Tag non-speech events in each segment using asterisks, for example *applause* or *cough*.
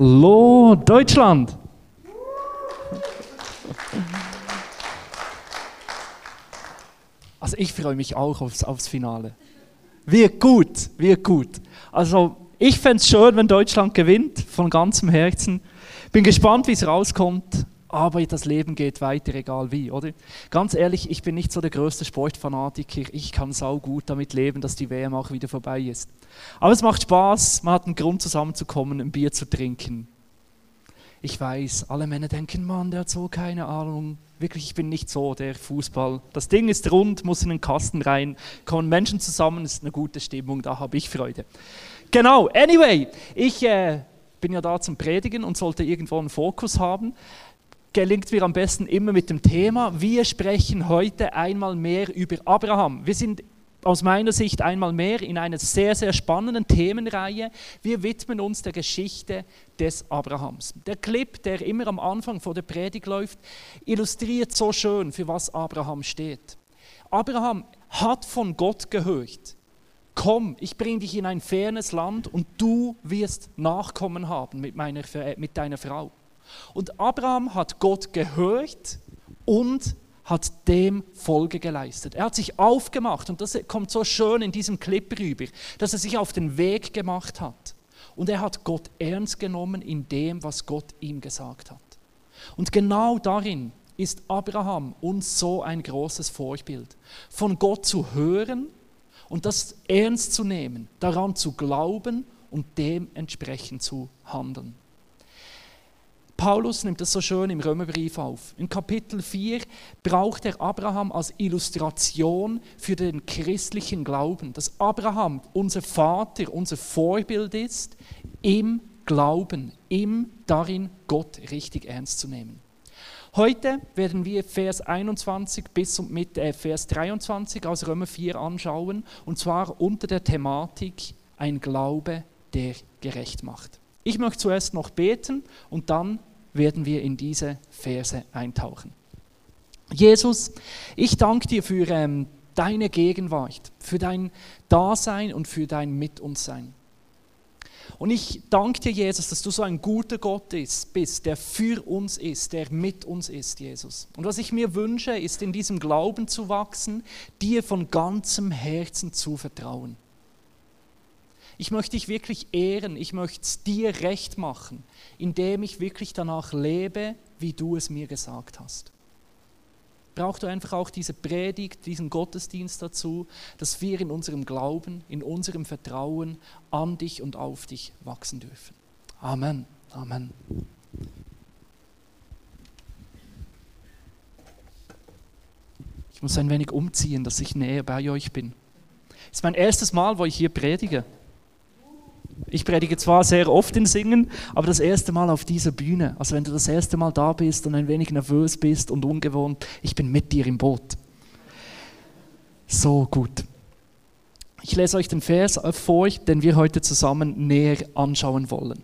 Hallo Deutschland! Also ich freue mich auch aufs, aufs Finale. Wird gut, wird gut. Also ich fände es schön, wenn Deutschland gewinnt, von ganzem Herzen. Bin gespannt, wie es rauskommt, aber das Leben geht weiter, egal wie, oder? Ganz ehrlich, ich bin nicht so der größte Sportfanatiker. Ich kann sau gut damit leben, dass die WM auch wieder vorbei ist. Aber es macht Spaß, man hat einen Grund zusammenzukommen, ein Bier zu trinken. Ich weiß, alle Männer denken, Mann, der hat so keine Ahnung. Wirklich, ich bin nicht so der Fußball. Das Ding ist rund, muss in den Kasten rein, kommen Menschen zusammen, ist eine gute Stimmung, da habe ich Freude. Genau, anyway, ich äh, bin ja da zum Predigen und sollte irgendwo einen Fokus haben. Gelingt mir am besten immer mit dem Thema. Wir sprechen heute einmal mehr über Abraham. Wir sind aus meiner Sicht einmal mehr in einer sehr, sehr spannenden Themenreihe. Wir widmen uns der Geschichte des Abrahams. Der Clip, der immer am Anfang vor der Predigt läuft, illustriert so schön, für was Abraham steht. Abraham hat von Gott gehört. Komm, ich bringe dich in ein fernes Land und du wirst Nachkommen haben mit, meiner, mit deiner Frau. Und Abraham hat Gott gehört und hat dem Folge geleistet. Er hat sich aufgemacht und das kommt so schön in diesem Clip rüber, dass er sich auf den Weg gemacht hat. Und er hat Gott ernst genommen in dem, was Gott ihm gesagt hat. Und genau darin ist Abraham uns so ein großes Vorbild. Von Gott zu hören und das ernst zu nehmen, daran zu glauben und dementsprechend zu handeln. Paulus nimmt das so schön im Römerbrief auf. In Kapitel 4 braucht er Abraham als Illustration für den christlichen Glauben, dass Abraham unser Vater, unser Vorbild ist im Glauben, im darin Gott richtig ernst zu nehmen. Heute werden wir Vers 21 bis mit äh, Vers 23 aus Römer 4 anschauen, und zwar unter der Thematik ein Glaube, der gerecht macht. Ich möchte zuerst noch beten und dann werden wir in diese Verse eintauchen. Jesus, ich danke dir für ähm, deine Gegenwart, für dein Dasein und für dein Mit uns Sein. Und ich danke dir, Jesus, dass du so ein guter Gott bist, der für uns ist, der mit uns ist, Jesus. Und was ich mir wünsche, ist in diesem Glauben zu wachsen, dir von ganzem Herzen zu vertrauen. Ich möchte dich wirklich ehren, ich möchte es dir recht machen, indem ich wirklich danach lebe, wie du es mir gesagt hast. Brauchst du einfach auch diese Predigt, diesen Gottesdienst dazu, dass wir in unserem Glauben, in unserem Vertrauen an dich und auf dich wachsen dürfen. Amen. Amen. Ich muss ein wenig umziehen, dass ich näher bei euch bin. Es ist mein erstes Mal, wo ich hier predige. Ich predige zwar sehr oft in Singen, aber das erste Mal auf dieser Bühne. Also wenn du das erste Mal da bist und ein wenig nervös bist und ungewohnt, ich bin mit dir im Boot. So gut. Ich lese euch den Vers vor, den wir heute zusammen näher anschauen wollen.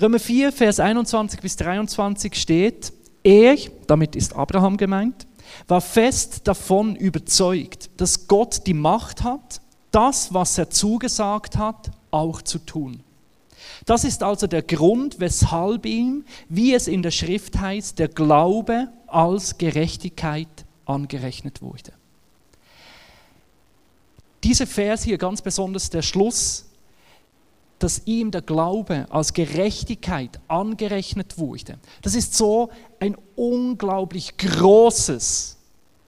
Römer 4, Vers 21 bis 23 steht, er, damit ist Abraham gemeint, war fest davon überzeugt, dass Gott die Macht hat, das, was er zugesagt hat, auch zu tun. Das ist also der Grund, weshalb ihm, wie es in der Schrift heißt, der Glaube als Gerechtigkeit angerechnet wurde. Dieser Vers hier ganz besonders der Schluss, dass ihm der Glaube als Gerechtigkeit angerechnet wurde. Das ist so ein unglaublich großes,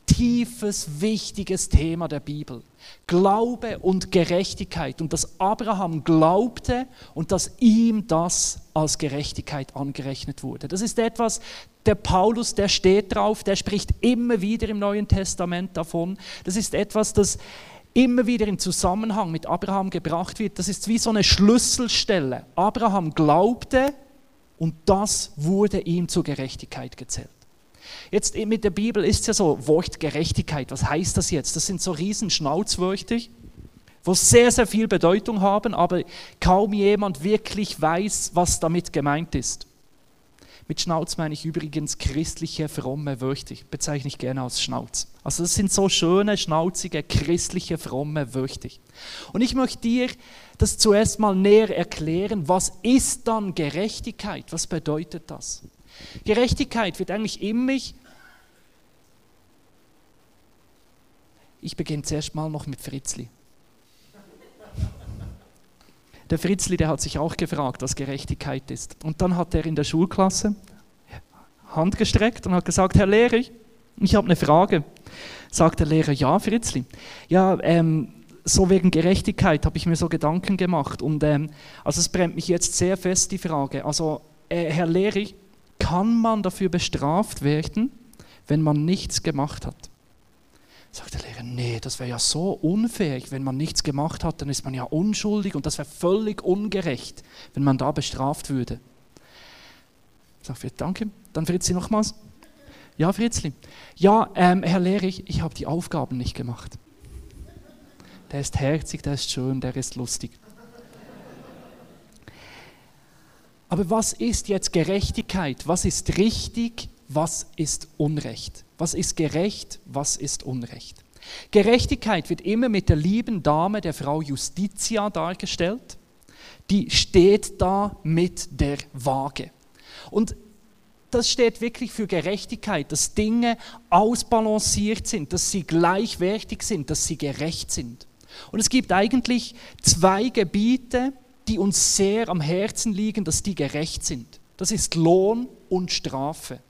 tiefes, wichtiges Thema der Bibel. Glaube und Gerechtigkeit und dass Abraham glaubte und dass ihm das als Gerechtigkeit angerechnet wurde. Das ist etwas, der Paulus, der steht drauf, der spricht immer wieder im Neuen Testament davon. Das ist etwas, das immer wieder im Zusammenhang mit Abraham gebracht wird. Das ist wie so eine Schlüsselstelle. Abraham glaubte und das wurde ihm zur Gerechtigkeit gezählt. Jetzt mit der Bibel ist ja so, Wort Gerechtigkeit, was heißt das jetzt? Das sind so riesen Schnauzwörter, wo sehr, sehr viel Bedeutung haben, aber kaum jemand wirklich weiß, was damit gemeint ist. Mit Schnauz meine ich übrigens christliche, fromme Wörter. Bezeichne ich gerne als Schnauz. Also das sind so schöne, schnauzige, christliche, fromme Wörter. Und ich möchte dir das zuerst mal näher erklären. Was ist dann Gerechtigkeit? Was bedeutet das? Gerechtigkeit wird eigentlich immer Ich beginne zuerst mal noch mit Fritzli. Der Fritzli, der hat sich auch gefragt, was Gerechtigkeit ist. Und dann hat er in der Schulklasse Hand gestreckt und hat gesagt, Herr Lehrer, ich habe eine Frage. Sagt der Lehrer, ja, Fritzli. Ja, ähm, so wegen Gerechtigkeit habe ich mir so Gedanken gemacht. Und ähm, also es brennt mich jetzt sehr fest die Frage. Also, äh, Herr Lehrer, kann man dafür bestraft werden, wenn man nichts gemacht hat? Sagt der Lehrer, nee, das wäre ja so unfair. Wenn man nichts gemacht hat, dann ist man ja unschuldig und das wäre völlig ungerecht, wenn man da bestraft würde. Sagt wir, danke. Dann Fritzli nochmals. Ja, Fritzli. Ja, ähm, Herr Lehrer, ich, ich habe die Aufgaben nicht gemacht. Der ist herzig, der ist schön, der ist lustig. Aber was ist jetzt Gerechtigkeit? Was ist richtig? Was ist Unrecht? Was ist gerecht, was ist Unrecht? Gerechtigkeit wird immer mit der lieben Dame der Frau Justitia dargestellt. Die steht da mit der Waage. Und das steht wirklich für Gerechtigkeit, dass Dinge ausbalanciert sind, dass sie gleichwertig sind, dass sie gerecht sind. Und es gibt eigentlich zwei Gebiete, die uns sehr am Herzen liegen, dass die gerecht sind. Das ist Lohn und Strafe.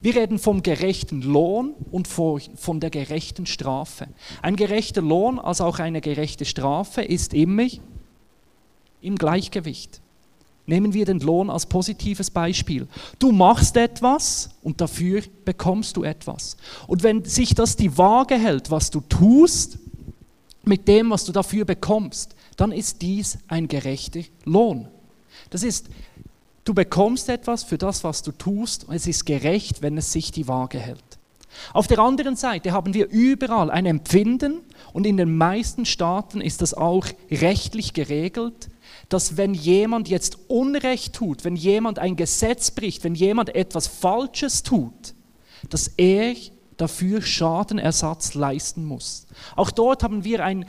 Wir reden vom gerechten Lohn und von der gerechten Strafe. Ein gerechter Lohn als auch eine gerechte Strafe ist immer im Gleichgewicht. Nehmen wir den Lohn als positives Beispiel. Du machst etwas und dafür bekommst du etwas. Und wenn sich das die Waage hält, was du tust, mit dem, was du dafür bekommst, dann ist dies ein gerechter Lohn. Das ist Du bekommst etwas für das, was du tust, und es ist gerecht, wenn es sich die Waage hält. Auf der anderen Seite haben wir überall ein Empfinden, und in den meisten Staaten ist das auch rechtlich geregelt, dass wenn jemand jetzt Unrecht tut, wenn jemand ein Gesetz bricht, wenn jemand etwas Falsches tut, dass er dafür Schadenersatz leisten muss. Auch dort haben wir ein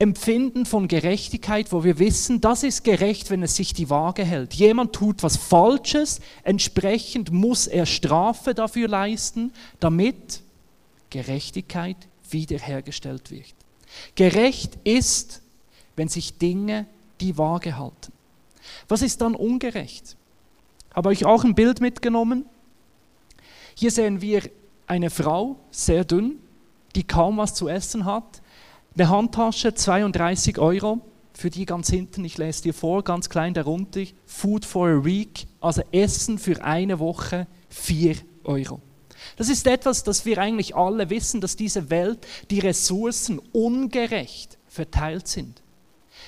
Empfinden von Gerechtigkeit, wo wir wissen, das ist gerecht, wenn es sich die Waage hält. Jemand tut was Falsches, entsprechend muss er Strafe dafür leisten, damit Gerechtigkeit wiederhergestellt wird. Gerecht ist, wenn sich Dinge die Waage halten. Was ist dann ungerecht? Habe euch auch ein Bild mitgenommen. Hier sehen wir eine Frau, sehr dünn, die kaum was zu essen hat eine Handtasche, 32 Euro. Für die ganz hinten, ich lese dir vor, ganz klein darunter, Food for a Week, also Essen für eine Woche, 4 Euro. Das ist etwas, das wir eigentlich alle wissen, dass diese Welt, die Ressourcen ungerecht verteilt sind.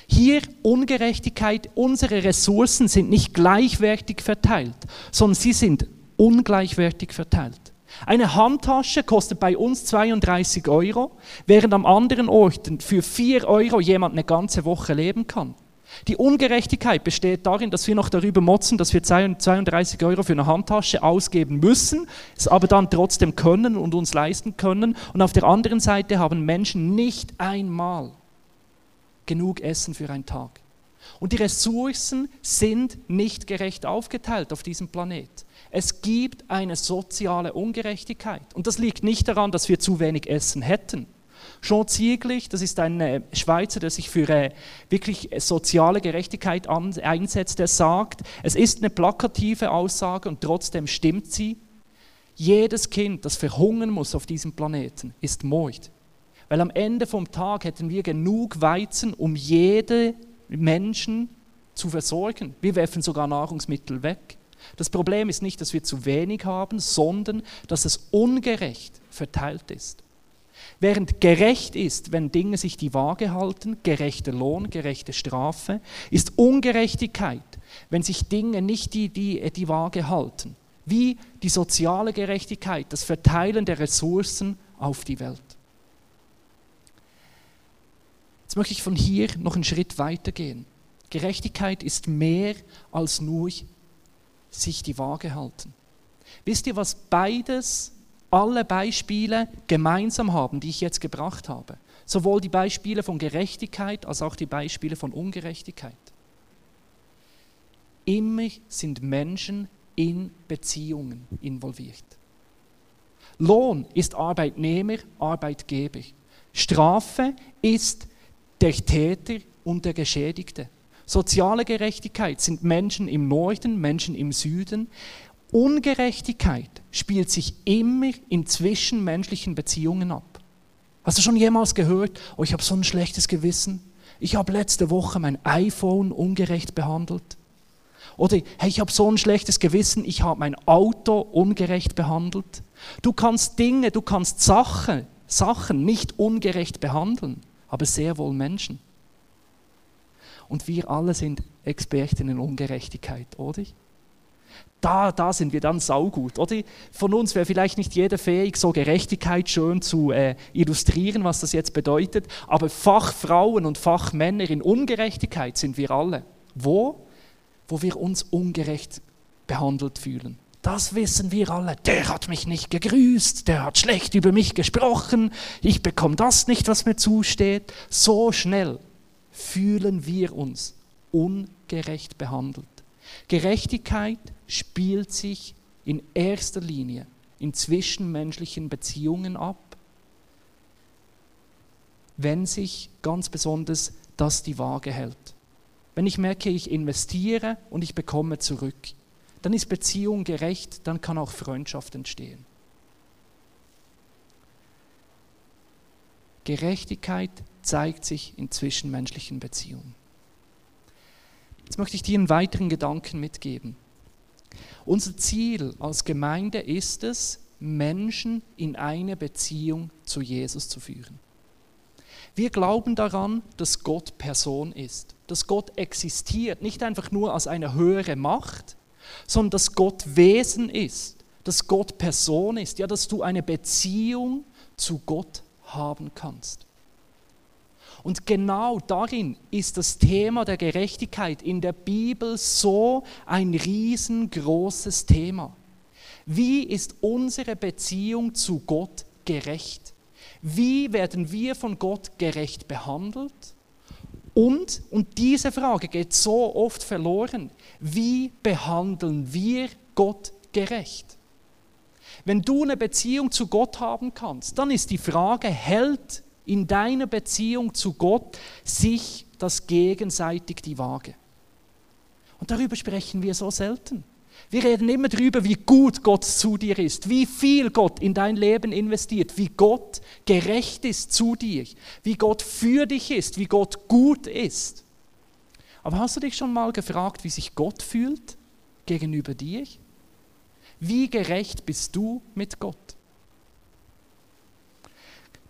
Hier Ungerechtigkeit, unsere Ressourcen sind nicht gleichwertig verteilt, sondern sie sind ungleichwertig verteilt. Eine Handtasche kostet bei uns 32 Euro, während am anderen Ort für 4 Euro jemand eine ganze Woche leben kann. Die Ungerechtigkeit besteht darin, dass wir noch darüber motzen, dass wir 32 Euro für eine Handtasche ausgeben müssen, es aber dann trotzdem können und uns leisten können. Und auf der anderen Seite haben Menschen nicht einmal genug Essen für einen Tag. Und die Ressourcen sind nicht gerecht aufgeteilt auf diesem Planet. Es gibt eine soziale Ungerechtigkeit. Und das liegt nicht daran, dass wir zu wenig Essen hätten. Jean Zieglich, das ist ein äh, Schweizer, der sich für äh, wirklich soziale Gerechtigkeit einsetzt, der sagt, es ist eine plakative Aussage und trotzdem stimmt sie. Jedes Kind, das verhungern muss auf diesem Planeten, ist Mord. Weil am Ende vom Tag hätten wir genug Weizen, um jede Menschen zu versorgen. Wir werfen sogar Nahrungsmittel weg. Das Problem ist nicht, dass wir zu wenig haben, sondern dass es ungerecht verteilt ist. Während gerecht ist, wenn Dinge sich die Waage halten, gerechter Lohn, gerechte Strafe, ist Ungerechtigkeit, wenn sich Dinge nicht die, die, die Waage halten. Wie die soziale Gerechtigkeit, das Verteilen der Ressourcen auf die Welt. Jetzt möchte ich von hier noch einen Schritt weiter gehen. Gerechtigkeit ist mehr als nur sich die Waage halten. Wisst ihr, was beides, alle Beispiele gemeinsam haben, die ich jetzt gebracht habe? Sowohl die Beispiele von Gerechtigkeit als auch die Beispiele von Ungerechtigkeit. Immer sind Menschen in Beziehungen involviert. Lohn ist Arbeitnehmer, Arbeitgeber. Strafe ist der Täter und der Geschädigte. Soziale Gerechtigkeit sind Menschen im Norden, Menschen im Süden. Ungerechtigkeit spielt sich immer in zwischenmenschlichen Beziehungen ab. Hast du schon jemals gehört, oh, ich habe so ein schlechtes Gewissen? Ich habe letzte Woche mein iPhone ungerecht behandelt. Oder hey, ich habe so ein schlechtes Gewissen, ich habe mein Auto ungerecht behandelt. Du kannst Dinge, du kannst Sachen, Sachen nicht ungerecht behandeln, aber sehr wohl Menschen. Und wir alle sind Experten in Ungerechtigkeit, oder? Da, da sind wir dann saugut, oder? Von uns wäre vielleicht nicht jeder fähig, so Gerechtigkeit schön zu äh, illustrieren, was das jetzt bedeutet, aber Fachfrauen und Fachmänner in Ungerechtigkeit sind wir alle. Wo? Wo wir uns ungerecht behandelt fühlen. Das wissen wir alle. Der hat mich nicht gegrüßt, der hat schlecht über mich gesprochen, ich bekomme das nicht, was mir zusteht. So schnell fühlen wir uns ungerecht behandelt. Gerechtigkeit spielt sich in erster Linie in zwischenmenschlichen Beziehungen ab, wenn sich ganz besonders das die Waage hält. Wenn ich merke, ich investiere und ich bekomme zurück dann ist Beziehung gerecht, dann kann auch Freundschaft entstehen. Gerechtigkeit zeigt sich in zwischenmenschlichen Beziehungen. Jetzt möchte ich dir einen weiteren Gedanken mitgeben. Unser Ziel als Gemeinde ist es, Menschen in eine Beziehung zu Jesus zu führen. Wir glauben daran, dass Gott Person ist, dass Gott existiert, nicht einfach nur als eine höhere Macht, sondern dass Gott Wesen ist, dass Gott Person ist, ja, dass du eine Beziehung zu Gott haben kannst. Und genau darin ist das Thema der Gerechtigkeit in der Bibel so ein riesengroßes Thema. Wie ist unsere Beziehung zu Gott gerecht? Wie werden wir von Gott gerecht behandelt? Und, und diese Frage geht so oft verloren, wie behandeln wir Gott gerecht? Wenn du eine Beziehung zu Gott haben kannst, dann ist die Frage, hält in deiner Beziehung zu Gott sich das gegenseitig die Waage? Und darüber sprechen wir so selten. Wir reden immer darüber, wie gut Gott zu dir ist, wie viel Gott in dein Leben investiert, wie Gott gerecht ist zu dir, wie Gott für dich ist, wie Gott gut ist. Aber hast du dich schon mal gefragt, wie sich Gott fühlt gegenüber dir? Wie gerecht bist du mit Gott?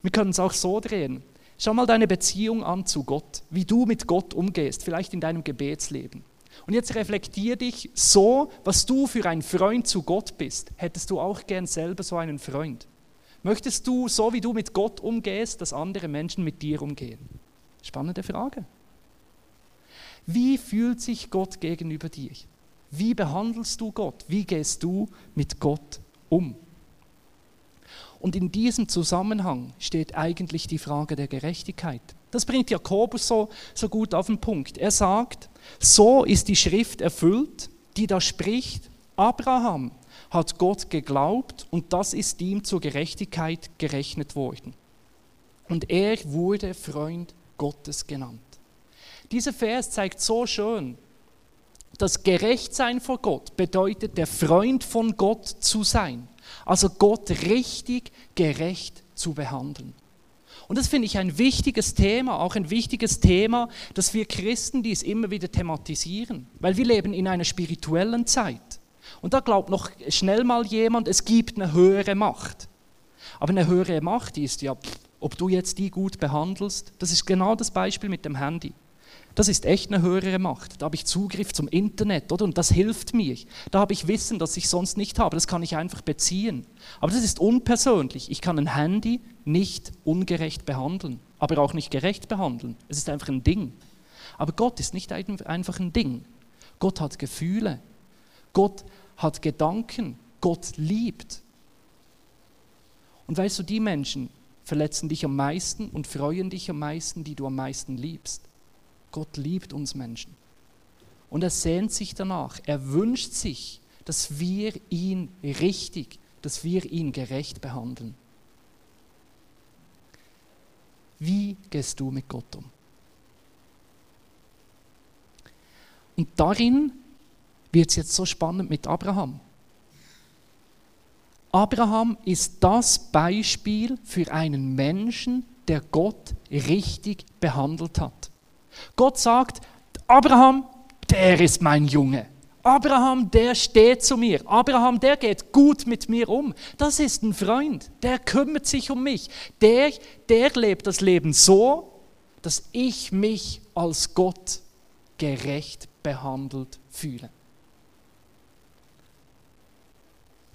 Wir können es auch so drehen. Schau mal deine Beziehung an zu Gott, wie du mit Gott umgehst, vielleicht in deinem Gebetsleben. Und jetzt reflektier dich so, was du für ein Freund zu Gott bist. Hättest du auch gern selber so einen Freund? Möchtest du, so wie du mit Gott umgehst, dass andere Menschen mit dir umgehen? Spannende Frage. Wie fühlt sich Gott gegenüber dir? Wie behandelst du Gott? Wie gehst du mit Gott um? Und in diesem Zusammenhang steht eigentlich die Frage der Gerechtigkeit. Das bringt Jakobus so, so gut auf den Punkt. Er sagt, so ist die Schrift erfüllt, die da spricht, Abraham hat Gott geglaubt und das ist ihm zur Gerechtigkeit gerechnet worden. Und er wurde Freund Gottes genannt. Dieser Vers zeigt so schön, dass Gerechtsein vor Gott bedeutet, der Freund von Gott zu sein. Also Gott richtig gerecht zu behandeln. Und das finde ich ein wichtiges Thema, auch ein wichtiges Thema, dass wir Christen dies immer wieder thematisieren, weil wir leben in einer spirituellen Zeit. Und da glaubt noch schnell mal jemand, es gibt eine höhere Macht. Aber eine höhere Macht ist ja, ob du jetzt die gut behandelst, das ist genau das Beispiel mit dem Handy. Das ist echt eine höhere Macht. Da habe ich Zugriff zum Internet, oder? Und das hilft mir. Da habe ich Wissen, das ich sonst nicht habe. Das kann ich einfach beziehen. Aber das ist unpersönlich. Ich kann ein Handy nicht ungerecht behandeln, aber auch nicht gerecht behandeln. Es ist einfach ein Ding. Aber Gott ist nicht einfach ein Ding. Gott hat Gefühle. Gott hat Gedanken. Gott liebt. Und weißt du, die Menschen verletzen dich am meisten und freuen dich am meisten, die du am meisten liebst. Gott liebt uns Menschen. Und er sehnt sich danach. Er wünscht sich, dass wir ihn richtig, dass wir ihn gerecht behandeln. Wie gehst du mit Gott um? Und darin wird es jetzt so spannend mit Abraham. Abraham ist das Beispiel für einen Menschen, der Gott richtig behandelt hat. Gott sagt, Abraham, der ist mein Junge. Abraham, der steht zu mir. Abraham, der geht gut mit mir um. Das ist ein Freund, der kümmert sich um mich. Der, der lebt das Leben so, dass ich mich als Gott gerecht behandelt fühle.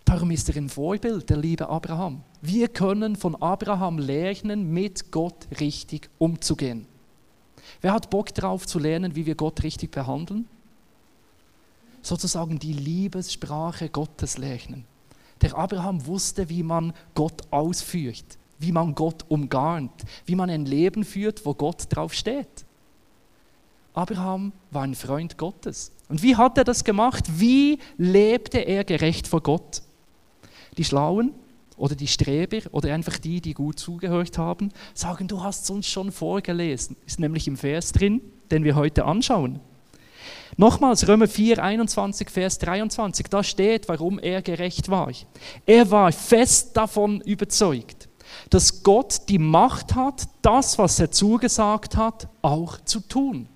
Darum ist er ein Vorbild, der liebe Abraham. Wir können von Abraham lernen, mit Gott richtig umzugehen. Wer hat Bock darauf zu lernen, wie wir Gott richtig behandeln? Sozusagen die Liebessprache Gottes lernen. Der Abraham wusste, wie man Gott ausführt, wie man Gott umgarnt, wie man ein Leben führt, wo Gott drauf steht. Abraham war ein Freund Gottes. Und wie hat er das gemacht? Wie lebte er gerecht vor Gott? Die Schlauen oder die Streber oder einfach die, die gut zugehört haben, sagen, du hast es uns schon vorgelesen. Ist nämlich im Vers drin, den wir heute anschauen. Nochmals Römer 4, 21, Vers 23, da steht, warum er gerecht war. Er war fest davon überzeugt, dass Gott die Macht hat, das, was er zugesagt hat, auch zu tun.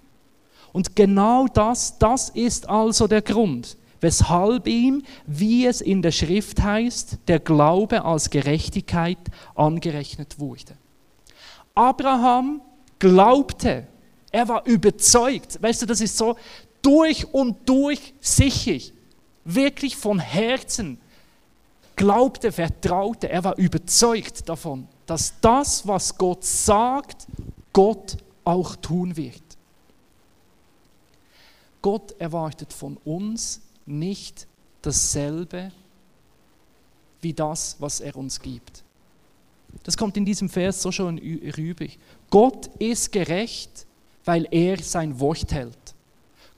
Und genau das, das ist also der Grund, weshalb ihm, wie es in der Schrift heißt, der Glaube als Gerechtigkeit angerechnet wurde. Abraham glaubte, er war überzeugt, weißt du, das ist so durch und durch sicher, wirklich von Herzen glaubte, vertraute, er war überzeugt davon, dass das, was Gott sagt, Gott auch tun wird. Gott erwartet von uns nicht dasselbe wie das, was er uns gibt. Das kommt in diesem Vers so schon rüber. Gott ist gerecht, weil er sein Wort hält.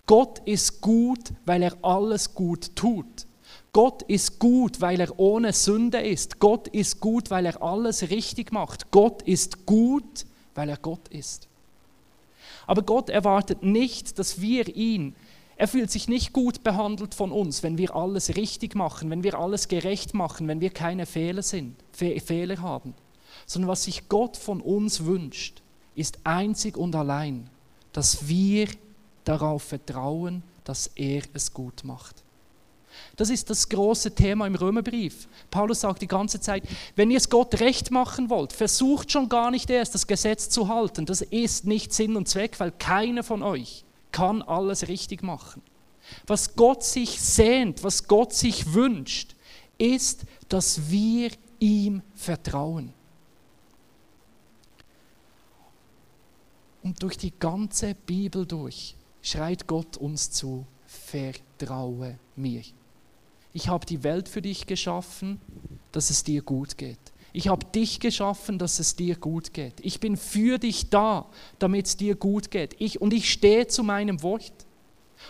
Gott ist gut, weil er alles gut tut. Gott ist gut, weil er ohne Sünde ist. Gott ist gut, weil er alles richtig macht. Gott ist gut, weil er Gott ist. Aber Gott erwartet nicht, dass wir ihn er fühlt sich nicht gut behandelt von uns, wenn wir alles richtig machen, wenn wir alles gerecht machen, wenn wir keine Fehler, sind, Fehler haben. Sondern was sich Gott von uns wünscht, ist einzig und allein, dass wir darauf vertrauen, dass er es gut macht. Das ist das große Thema im Römerbrief. Paulus sagt die ganze Zeit, wenn ihr es Gott recht machen wollt, versucht schon gar nicht erst das Gesetz zu halten. Das ist nicht Sinn und Zweck, weil keiner von euch kann alles richtig machen. Was Gott sich sehnt, was Gott sich wünscht, ist, dass wir ihm vertrauen. Und durch die ganze Bibel durch schreit Gott uns zu, vertraue mir. Ich habe die Welt für dich geschaffen, dass es dir gut geht. Ich habe dich geschaffen, dass es dir gut geht. Ich bin für dich da, damit es dir gut geht. Ich, und ich stehe zu meinem Wort.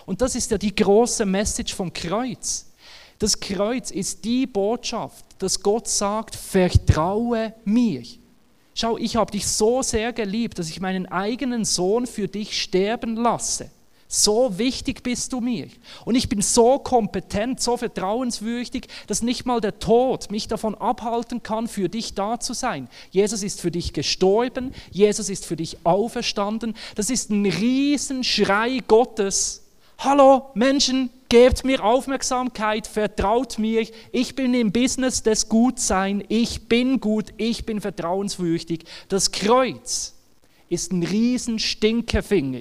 Und das ist ja die große Message vom Kreuz. Das Kreuz ist die Botschaft, dass Gott sagt, vertraue mir. Schau, ich habe dich so sehr geliebt, dass ich meinen eigenen Sohn für dich sterben lasse. So wichtig bist du mir. Und ich bin so kompetent, so vertrauenswürdig, dass nicht mal der Tod mich davon abhalten kann, für dich da zu sein. Jesus ist für dich gestorben, Jesus ist für dich auferstanden. Das ist ein Riesenschrei Gottes. Hallo Menschen, gebt mir Aufmerksamkeit, vertraut mir. Ich bin im Business des Gutsein. Ich bin gut, ich bin vertrauenswürdig. Das Kreuz ist ein Riesenstinkefinger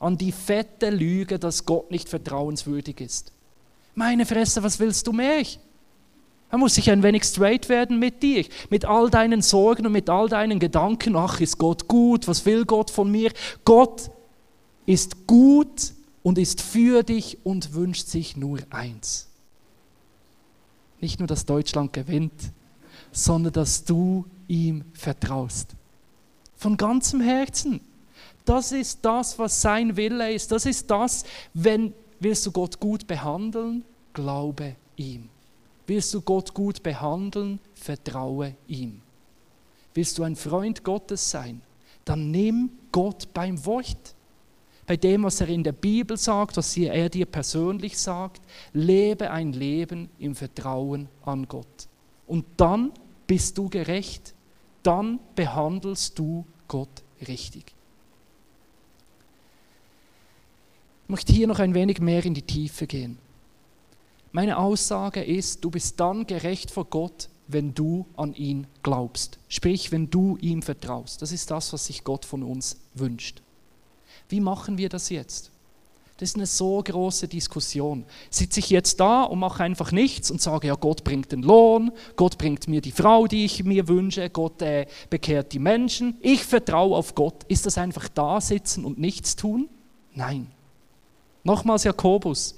an die fette Lüge, dass Gott nicht vertrauenswürdig ist. Meine Fresse, was willst du mehr? Er muss sich ein wenig straight werden mit dir, mit all deinen Sorgen und mit all deinen Gedanken. Ach, ist Gott gut? Was will Gott von mir? Gott ist gut und ist für dich und wünscht sich nur eins. Nicht nur, dass Deutschland gewinnt, sondern dass du ihm vertraust. Von ganzem Herzen. Das ist das, was sein Wille ist. Das ist das, wenn willst du Gott gut behandeln, glaube ihm. Willst du Gott gut behandeln, vertraue ihm. Willst du ein Freund Gottes sein, dann nimm Gott beim Wort. Bei dem, was er in der Bibel sagt, was er dir persönlich sagt, lebe ein Leben im Vertrauen an Gott. Und dann bist du gerecht, dann behandelst du Gott richtig. Ich möchte hier noch ein wenig mehr in die Tiefe gehen. Meine Aussage ist, du bist dann gerecht vor Gott, wenn du an ihn glaubst. Sprich, wenn du ihm vertraust. Das ist das, was sich Gott von uns wünscht. Wie machen wir das jetzt? Das ist eine so große Diskussion. Sitze ich jetzt da und mache einfach nichts und sage, ja, Gott bringt den Lohn, Gott bringt mir die Frau, die ich mir wünsche, Gott äh, bekehrt die Menschen, ich vertraue auf Gott. Ist das einfach da sitzen und nichts tun? Nein. Nochmals Jakobus.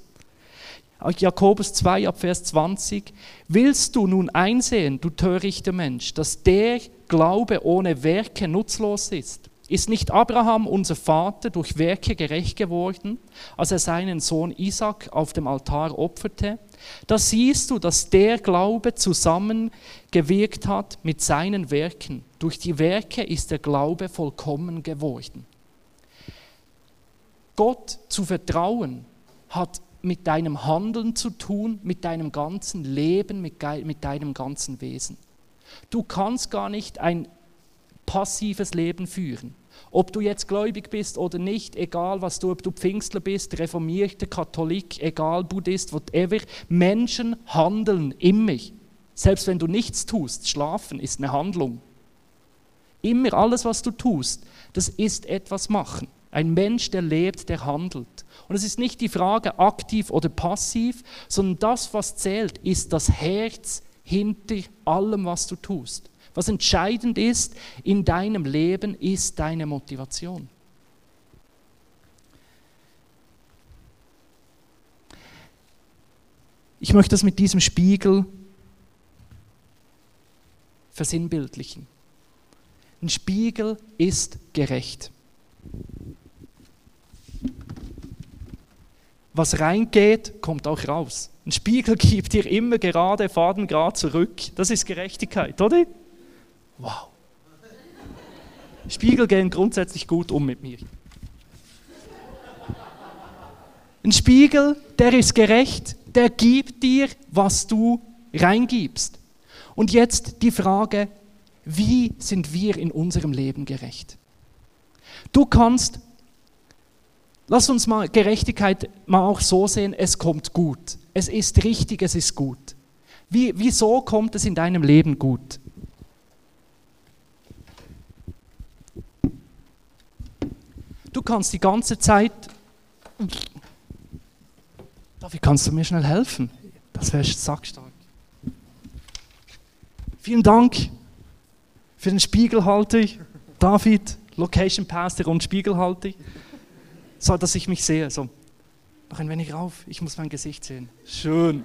Jakobus 2 ab Vers 20. Willst du nun einsehen, du törichter Mensch, dass der Glaube ohne Werke nutzlos ist? Ist nicht Abraham, unser Vater, durch Werke gerecht geworden, als er seinen Sohn Isaac auf dem Altar opferte? Da siehst du, dass der Glaube zusammengewirkt hat mit seinen Werken. Durch die Werke ist der Glaube vollkommen geworden. Gott zu vertrauen hat mit deinem Handeln zu tun, mit deinem ganzen Leben, mit, mit deinem ganzen Wesen. Du kannst gar nicht ein passives Leben führen. Ob du jetzt gläubig bist oder nicht, egal was du, ob du Pfingstler bist, Reformierter, Katholik, egal Buddhist, whatever, Menschen handeln immer. Selbst wenn du nichts tust, schlafen ist eine Handlung. Immer alles, was du tust, das ist etwas machen. Ein Mensch, der lebt, der handelt. Und es ist nicht die Frage aktiv oder passiv, sondern das, was zählt, ist das Herz hinter allem, was du tust. Was entscheidend ist in deinem Leben, ist deine Motivation. Ich möchte das mit diesem Spiegel versinnbildlichen. Ein Spiegel ist gerecht. Was reingeht, kommt auch raus. Ein Spiegel *laughs* gibt dir immer gerade Faden gerade zurück. Das ist Gerechtigkeit, oder? Wow. Spiegel gehen grundsätzlich gut um mit mir. Ein Spiegel, der ist gerecht, der gibt dir, was du reingibst. Und jetzt die Frage, wie sind wir in unserem Leben gerecht? Du kannst, lass uns mal Gerechtigkeit mal auch so sehen, es kommt gut. Es ist richtig, es ist gut. Wie, wieso kommt es in deinem Leben gut? Du kannst die ganze Zeit. David, kannst du mir schnell helfen? Das wäre sackstark. Vielen Dank für den Spiegelhalter, David, Location Pastor und Spiegelhalter, so dass ich mich sehe. So, noch ein wenig rauf, ich muss mein Gesicht sehen. Schön.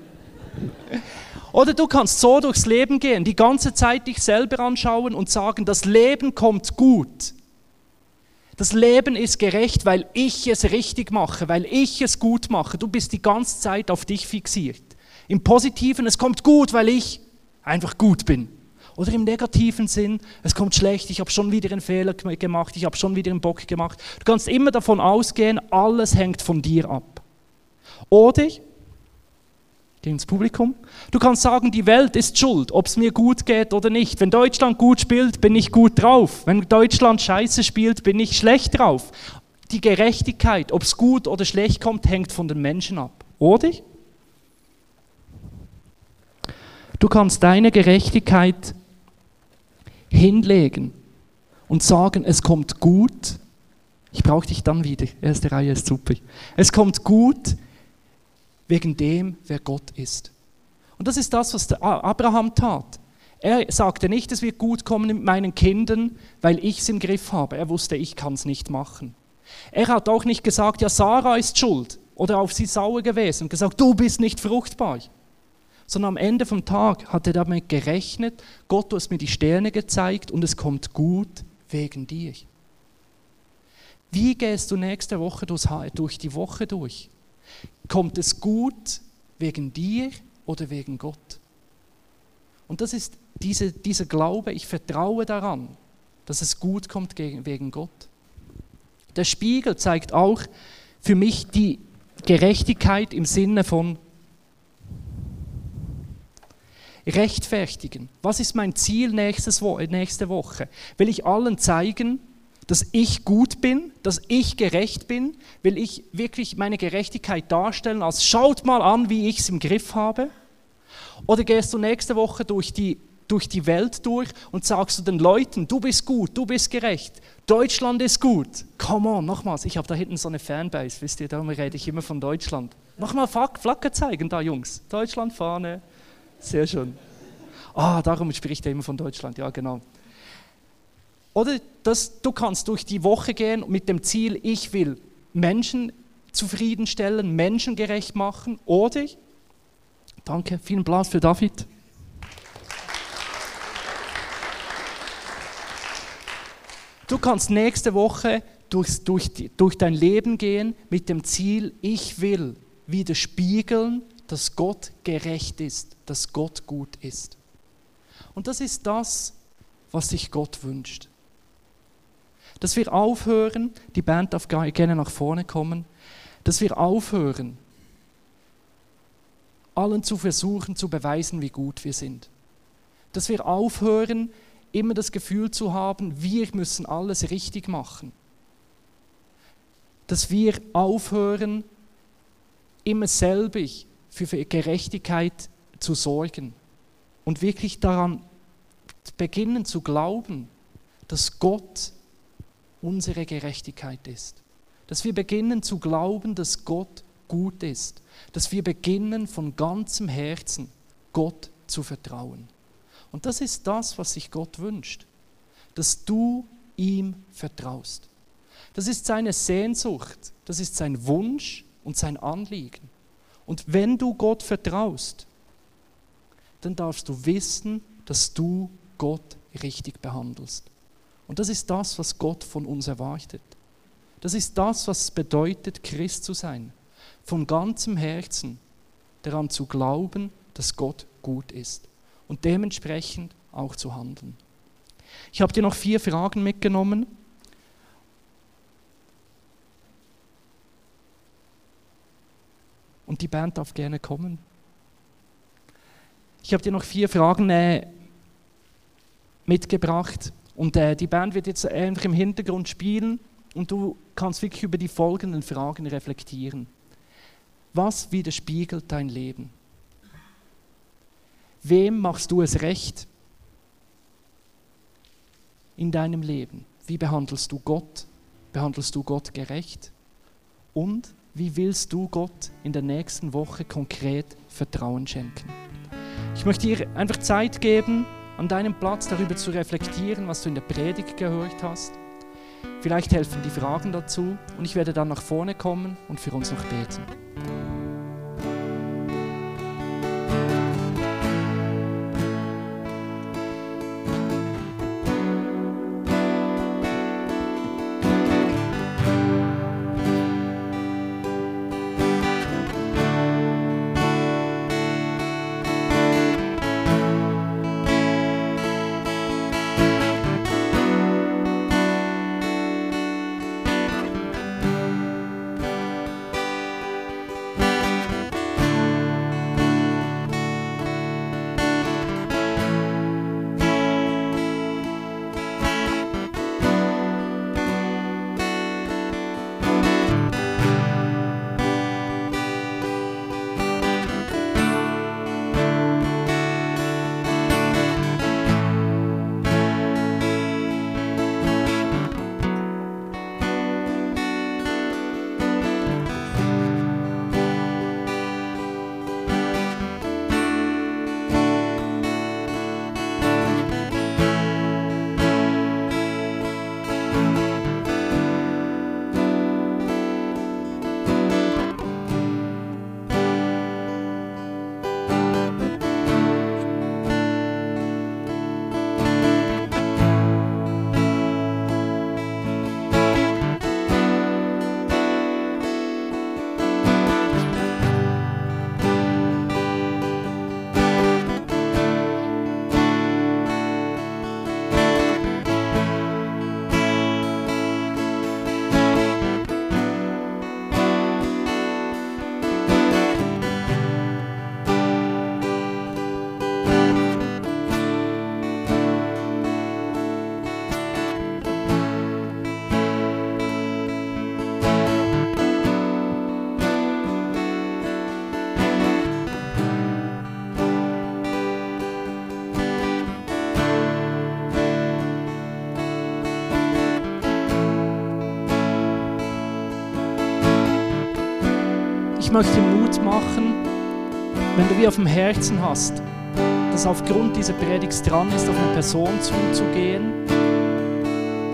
Oder du kannst so durchs Leben gehen, die ganze Zeit dich selber anschauen und sagen, das Leben kommt gut. Das Leben ist gerecht, weil ich es richtig mache, weil ich es gut mache. Du bist die ganze Zeit auf dich fixiert. Im positiven, es kommt gut, weil ich einfach gut bin. Oder im negativen Sinn, es kommt schlecht, ich habe schon wieder einen Fehler gemacht, ich habe schon wieder einen Bock gemacht. Du kannst immer davon ausgehen, alles hängt von dir ab. Oder Geh ins Publikum. Du kannst sagen, die Welt ist schuld, ob es mir gut geht oder nicht. Wenn Deutschland gut spielt, bin ich gut drauf. Wenn Deutschland scheiße spielt, bin ich schlecht drauf. Die Gerechtigkeit, ob es gut oder schlecht kommt, hängt von den Menschen ab. Oder? Du kannst deine Gerechtigkeit hinlegen und sagen, es kommt gut. Ich brauche dich dann wieder. Erste Reihe ist super. Es kommt gut, wegen dem, wer Gott ist. Und das ist das, was Abraham tat. Er sagte nicht, es wird gut kommen mit meinen Kindern, weil ich es im Griff habe. Er wusste, ich kann es nicht machen. Er hat auch nicht gesagt, ja, Sarah ist schuld oder auf sie sauer gewesen und gesagt, du bist nicht fruchtbar. Sondern am Ende vom Tag hat er damit gerechnet, Gott, du hast mir die Sterne gezeigt und es kommt gut wegen dir. Wie gehst du nächste Woche durch die Woche durch? Kommt es gut wegen dir oder wegen Gott? Und das ist diese, dieser Glaube, ich vertraue daran, dass es gut kommt wegen Gott. Der Spiegel zeigt auch für mich die Gerechtigkeit im Sinne von rechtfertigen. Was ist mein Ziel nächstes Wo nächste Woche? Will ich allen zeigen, dass ich gut bin, dass ich gerecht bin? Will ich wirklich meine Gerechtigkeit darstellen, als schaut mal an, wie ich es im Griff habe? Oder gehst du nächste Woche durch die, durch die Welt durch und sagst du den Leuten, du bist gut, du bist gerecht, Deutschland ist gut. Come on, nochmals, ich habe da hinten so eine Fanbase, wisst ihr, darum rede ich immer von Deutschland. Nochmal Flagge zeigen da, Jungs. Deutschland, Fahne, sehr schön. Ah, darum spricht er immer von Deutschland, ja genau. Oder dass du kannst durch die Woche gehen mit dem Ziel, ich will Menschen zufriedenstellen, Menschen gerecht machen. Oder, danke, vielen Applaus für David. Du kannst nächste Woche durch, durch, durch dein Leben gehen mit dem Ziel, ich will widerspiegeln, dass Gott gerecht ist, dass Gott gut ist. Und das ist das, was sich Gott wünscht dass wir aufhören, die Band darf gerne nach vorne kommen, dass wir aufhören, allen zu versuchen zu beweisen, wie gut wir sind. Dass wir aufhören, immer das Gefühl zu haben, wir müssen alles richtig machen. Dass wir aufhören, immer selbig für Gerechtigkeit zu sorgen und wirklich daran beginnen zu glauben, dass Gott unsere Gerechtigkeit ist. Dass wir beginnen zu glauben, dass Gott gut ist. Dass wir beginnen von ganzem Herzen Gott zu vertrauen. Und das ist das, was sich Gott wünscht. Dass du ihm vertraust. Das ist seine Sehnsucht, das ist sein Wunsch und sein Anliegen. Und wenn du Gott vertraust, dann darfst du wissen, dass du Gott richtig behandelst. Und das ist das, was Gott von uns erwartet. Das ist das, was es bedeutet, Christ zu sein. Von ganzem Herzen daran zu glauben, dass Gott gut ist und dementsprechend auch zu handeln. Ich habe dir noch vier Fragen mitgenommen. Und die Band darf gerne kommen. Ich habe dir noch vier Fragen äh, mitgebracht. Und äh, die Band wird jetzt einfach im Hintergrund spielen und du kannst wirklich über die folgenden Fragen reflektieren. Was widerspiegelt dein Leben? Wem machst du es recht in deinem Leben? Wie behandelst du Gott? Behandelst du Gott gerecht? Und wie willst du Gott in der nächsten Woche konkret Vertrauen schenken? Ich möchte dir einfach Zeit geben, an deinem Platz darüber zu reflektieren, was du in der Predigt gehört hast. Vielleicht helfen die Fragen dazu und ich werde dann nach vorne kommen und für uns noch beten. Ich möchte Mut machen, wenn du wie auf dem Herzen hast, dass aufgrund dieser Predigt dran ist, auf eine Person zuzugehen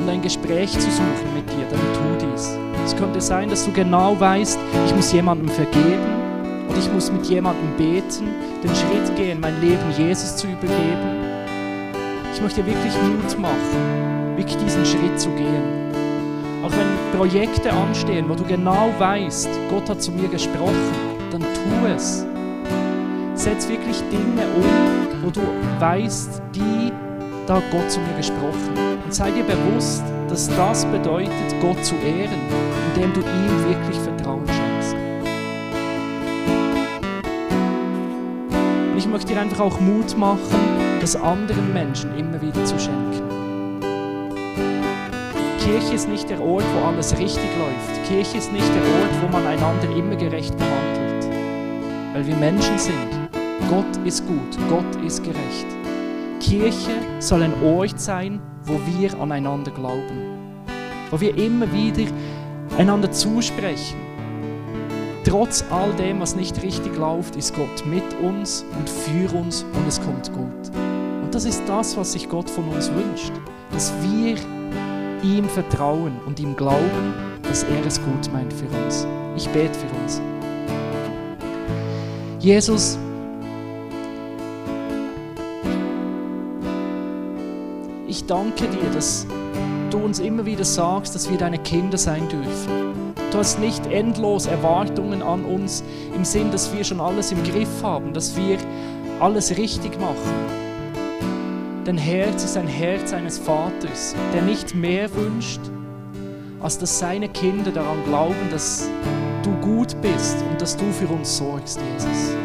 und ein Gespräch zu suchen mit dir, dann tu dies. Es könnte sein, dass du genau weißt, ich muss jemandem vergeben und ich muss mit jemandem beten, den Schritt gehen, mein Leben Jesus zu übergeben. Ich möchte wirklich Mut machen, wirklich diesen Schritt zu gehen. Projekte anstehen, wo du genau weißt, Gott hat zu mir gesprochen, dann tu es. Setz wirklich Dinge um, wo du weißt, die, da Gott zu mir gesprochen. Und sei dir bewusst, dass das bedeutet, Gott zu ehren, indem du ihm wirklich Vertrauen schenkst. Und ich möchte dir einfach auch Mut machen, das anderen Menschen immer wieder zu schenken. Kirche ist nicht der Ort, wo alles richtig läuft. Kirche ist nicht der Ort, wo man einander immer gerecht behandelt. Weil wir Menschen sind. Gott ist gut, Gott ist gerecht. Kirche soll ein Ort sein, wo wir aneinander glauben. Wo wir immer wieder einander zusprechen. Trotz all dem, was nicht richtig läuft, ist Gott mit uns und für uns und es kommt gut. Und das ist das, was sich Gott von uns wünscht. Dass wir ihm vertrauen und ihm glauben, dass er es gut meint für uns. Ich bete für uns. Jesus, ich danke dir, dass du uns immer wieder sagst, dass wir deine Kinder sein dürfen. Du hast nicht endlos Erwartungen an uns im Sinn, dass wir schon alles im Griff haben, dass wir alles richtig machen. Dein Herz ist ein Herz eines Vaters, der nicht mehr wünscht, als dass seine Kinder daran glauben, dass du gut bist und dass du für uns sorgst, Jesus.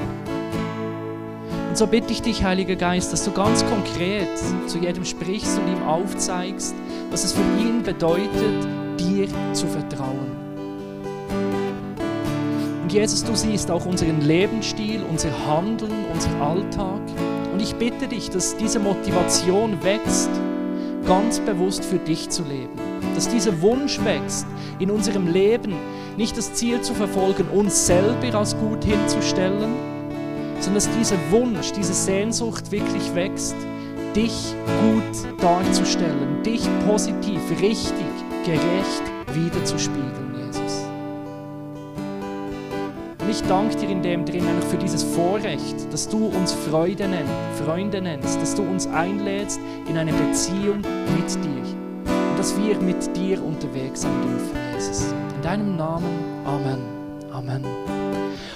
Und so bitte ich dich, Heiliger Geist, dass du ganz konkret zu jedem sprichst und ihm aufzeigst, was es für ihn bedeutet, dir zu vertrauen. Und Jesus, du siehst auch unseren Lebensstil, unser Handeln, unser Alltag. Und ich bitte dich, dass diese Motivation wächst, ganz bewusst für dich zu leben. Dass dieser Wunsch wächst, in unserem Leben nicht das Ziel zu verfolgen, uns selber als gut hinzustellen, sondern dass dieser Wunsch, diese Sehnsucht wirklich wächst, dich gut darzustellen, dich positiv, richtig, gerecht wiederzuspiegeln, ich danke dir in dem drin für dieses Vorrecht, dass du uns Freude nennst, Freunde nennst, dass du uns einlädst in eine Beziehung mit dir und dass wir mit dir unterwegs sein dürfen, Jesus. In deinem Namen, Amen. Amen.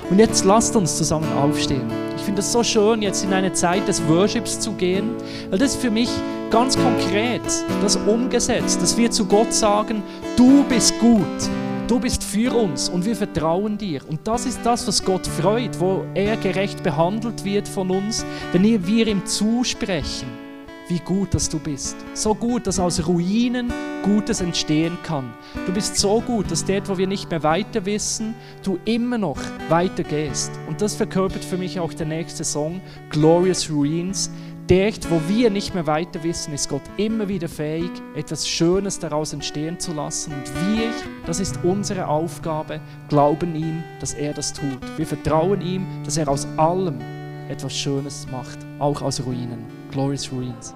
Und jetzt lasst uns zusammen aufstehen. Ich finde es so schön, jetzt in eine Zeit des Worships zu gehen, weil das ist für mich ganz konkret das umgesetzt, dass wir zu Gott sagen, du bist gut, du bist für uns und wir vertrauen dir. Und das ist das, was Gott freut, wo er gerecht behandelt wird von uns, wenn wir ihm zusprechen wie gut, dass du bist. So gut, dass aus Ruinen Gutes entstehen kann. Du bist so gut, dass dort, wo wir nicht mehr weiter wissen, du immer noch weiter gehst. Und das verkörpert für mich auch der nächste Song, Glorious Ruins. Dort, wo wir nicht mehr weiter wissen, ist Gott immer wieder fähig, etwas Schönes daraus entstehen zu lassen. Und wir, das ist unsere Aufgabe, glauben ihm, dass er das tut. Wir vertrauen ihm, dass er aus allem etwas Schönes macht, auch aus Ruinen. Glorious Ruins.